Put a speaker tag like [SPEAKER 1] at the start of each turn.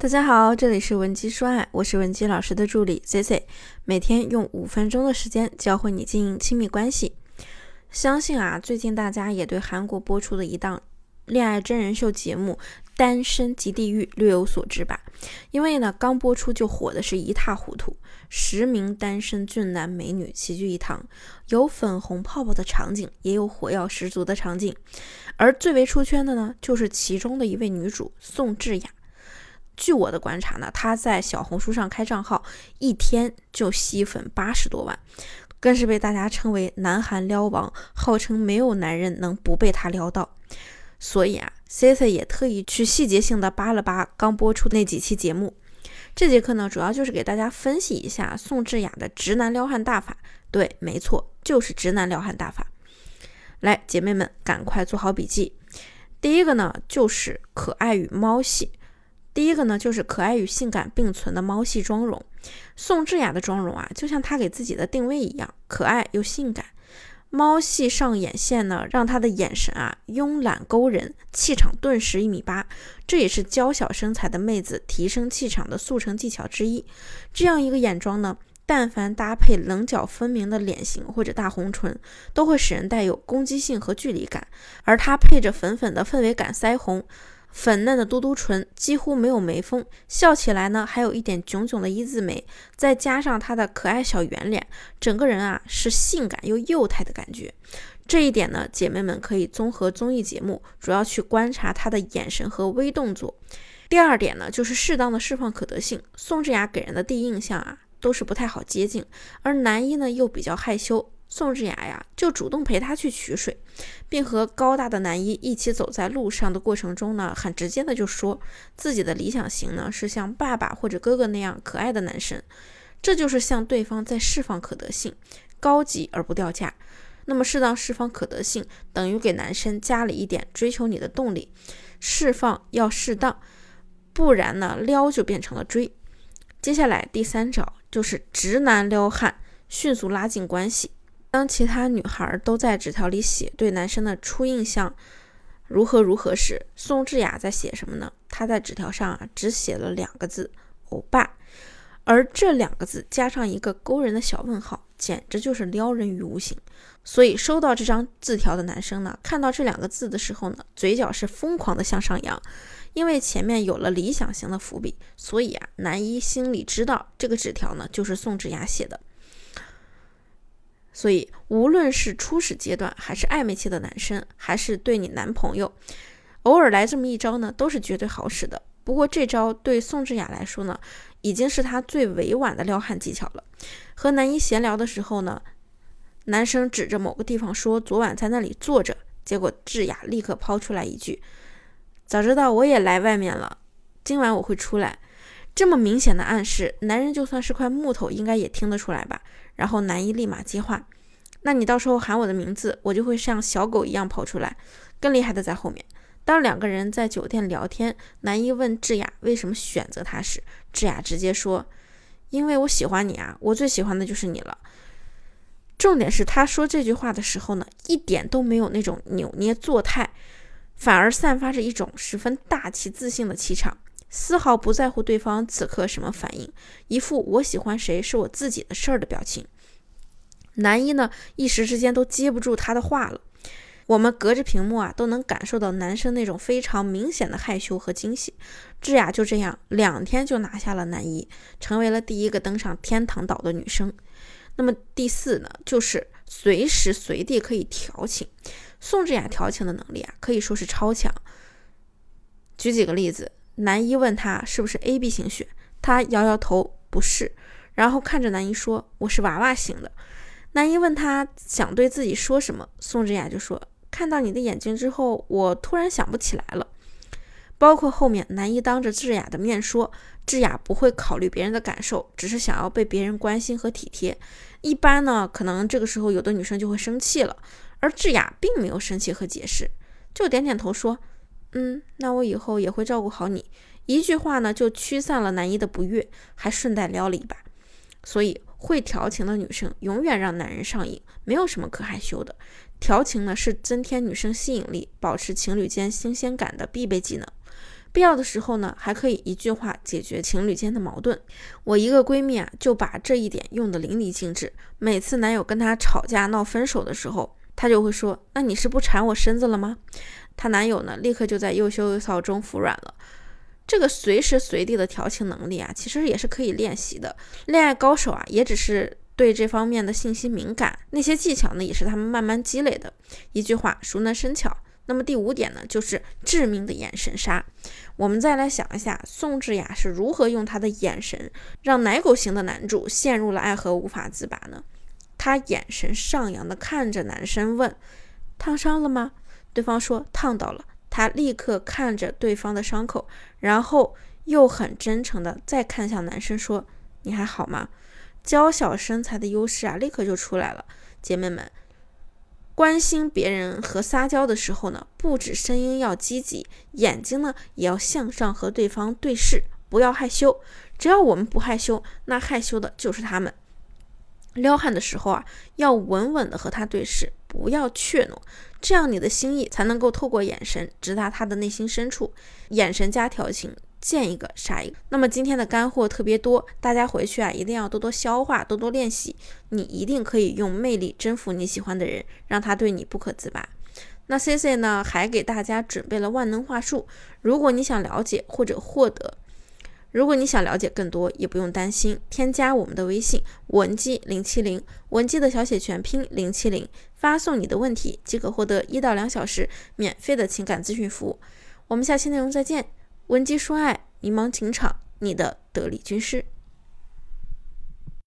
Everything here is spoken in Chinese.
[SPEAKER 1] 大家好，这里是文姬说爱，我是文姬老师的助理 C C，每天用五分钟的时间教会你经营亲密关系。相信啊，最近大家也对韩国播出的一档恋爱真人秀节目《单身即地狱》略有所知吧？因为呢，刚播出就火的是一塌糊涂，十名单身俊男美女齐聚一堂，有粉红泡泡的场景，也有火药十足的场景，而最为出圈的呢，就是其中的一位女主宋智雅。据我的观察呢，他在小红书上开账号，一天就吸粉八十多万，更是被大家称为“南韩撩王”，号称没有男人能不被他撩到。所以啊，C C 也特意去细节性的扒了扒刚播出那几期节目。这节课呢，主要就是给大家分析一下宋智雅的直男撩汉大法。对，没错，就是直男撩汉大法。来，姐妹们，赶快做好笔记。第一个呢，就是可爱与猫系。第一个呢，就是可爱与性感并存的猫系妆容。宋智雅的妆容啊，就像她给自己的定位一样，可爱又性感。猫系上眼线呢，让她的眼神啊慵懒勾人，气场顿时一米八。这也是娇小身材的妹子提升气场的速成技巧之一。这样一个眼妆呢，但凡搭配棱角分明的脸型或者大红唇，都会使人带有攻击性和距离感。而它配着粉粉的氛围感腮红。粉嫩的嘟嘟唇几乎没有眉峰，笑起来呢还有一点炯炯的一字眉，再加上她的可爱小圆脸，整个人啊是性感又幼态的感觉。这一点呢，姐妹们可以综合综艺节目，主要去观察她的眼神和微动作。第二点呢，就是适当的释放可得性。宋智雅给人的第一印象啊，都是不太好接近，而男一呢又比较害羞。宋智雅呀，就主动陪他去取水，并和高大的男一一起走在路上的过程中呢，很直接的就说自己的理想型呢是像爸爸或者哥哥那样可爱的男生，这就是向对方在释放可得性，高级而不掉价。那么适当释放可得性，等于给男生加了一点追求你的动力，释放要适当，不然呢撩就变成了追。接下来第三招就是直男撩汉，迅速拉近关系。当其他女孩都在纸条里写对男生的初印象如何如何时，宋智雅在写什么呢？她在纸条上啊只写了两个字“欧巴”，而这两个字加上一个勾人的小问号，简直就是撩人于无形。所以收到这张字条的男生呢，看到这两个字的时候呢，嘴角是疯狂的向上扬，因为前面有了理想型的伏笔，所以啊，男一心里知道这个纸条呢就是宋智雅写的。所以，无论是初始阶段，还是暧昧期的男生，还是对你男朋友，偶尔来这么一招呢，都是绝对好使的。不过这招对宋智雅来说呢，已经是她最委婉的撩汉技巧了。和男一闲聊的时候呢，男生指着某个地方说：“昨晚在那里坐着。”结果智雅立刻抛出来一句：“早知道我也来外面了，今晚我会出来。”这么明显的暗示，男人就算是块木头，应该也听得出来吧？然后男一立马接话：“那你到时候喊我的名字，我就会像小狗一样跑出来。”更厉害的在后面。当两个人在酒店聊天，男一问智雅为什么选择他时，智雅直接说：“因为我喜欢你啊，我最喜欢的就是你了。”重点是他说这句话的时候呢，一点都没有那种扭捏作态，反而散发着一种十分大气自信的气场。丝毫不在乎对方此刻什么反应，一副我喜欢谁是我自己的事儿的表情。男一呢，一时之间都接不住他的话了。我们隔着屏幕啊，都能感受到男生那种非常明显的害羞和惊喜。智雅就这样两天就拿下了男一，成为了第一个登上天堂岛的女生。那么第四呢，就是随时随地可以调情。宋智雅调情的能力啊，可以说是超强。举几个例子。男一问他是不是 A B 型血，他摇摇头不是，然后看着男一说我是娃娃型的。男一问他想对自己说什么，宋智雅就说看到你的眼睛之后，我突然想不起来了。包括后面男一当着智雅的面说，智雅不会考虑别人的感受，只是想要被别人关心和体贴。一般呢，可能这个时候有的女生就会生气了，而智雅并没有生气和解释，就点点头说。嗯，那我以后也会照顾好你。一句话呢，就驱散了男一的不悦，还顺带撩了一把。所以，会调情的女生永远让男人上瘾，没有什么可害羞的。调情呢，是增添女生吸引力、保持情侣间新鲜感的必备技能。必要的时候呢，还可以一句话解决情侣间的矛盾。我一个闺蜜啊，就把这一点用得淋漓尽致。每次男友跟她吵架闹分手的时候，她就会说：“那你是不缠我身子了吗？”她男友呢，立刻就在又羞又臊中服软了。这个随时随地的调情能力啊，其实也是可以练习的。恋爱高手啊，也只是对这方面的信息敏感，那些技巧呢，也是他们慢慢积累的。一句话，熟能生巧。那么第五点呢，就是致命的眼神杀。我们再来想一下，宋智雅是如何用她的眼神，让奶狗型的男主陷入了爱河无法自拔呢？她眼神上扬的看着男生问：“烫伤了吗？”对方说：“烫到了。”他立刻看着对方的伤口，然后又很真诚的再看向男生说：“你还好吗？”娇小身材的优势啊，立刻就出来了。姐妹们，关心别人和撒娇的时候呢，不止声音要积极，眼睛呢也要向上和对方对视，不要害羞。只要我们不害羞，那害羞的就是他们。撩汉的时候啊，要稳稳的和他对视，不要怯懦，这样你的心意才能够透过眼神直达他的内心深处。眼神加调情，见一个杀一个。那么今天的干货特别多，大家回去啊一定要多多消化，多多练习，你一定可以用魅力征服你喜欢的人，让他对你不可自拔。那 C C 呢，还给大家准备了万能话术，如果你想了解或者获得。如果你想了解更多，也不用担心，添加我们的微信文姬零七零，文姬的小写全拼零七零，发送你的问题即可获得一到两小时免费的情感咨询服务。我们下期内容再见，文姬说爱，迷茫情场，你的得力军师。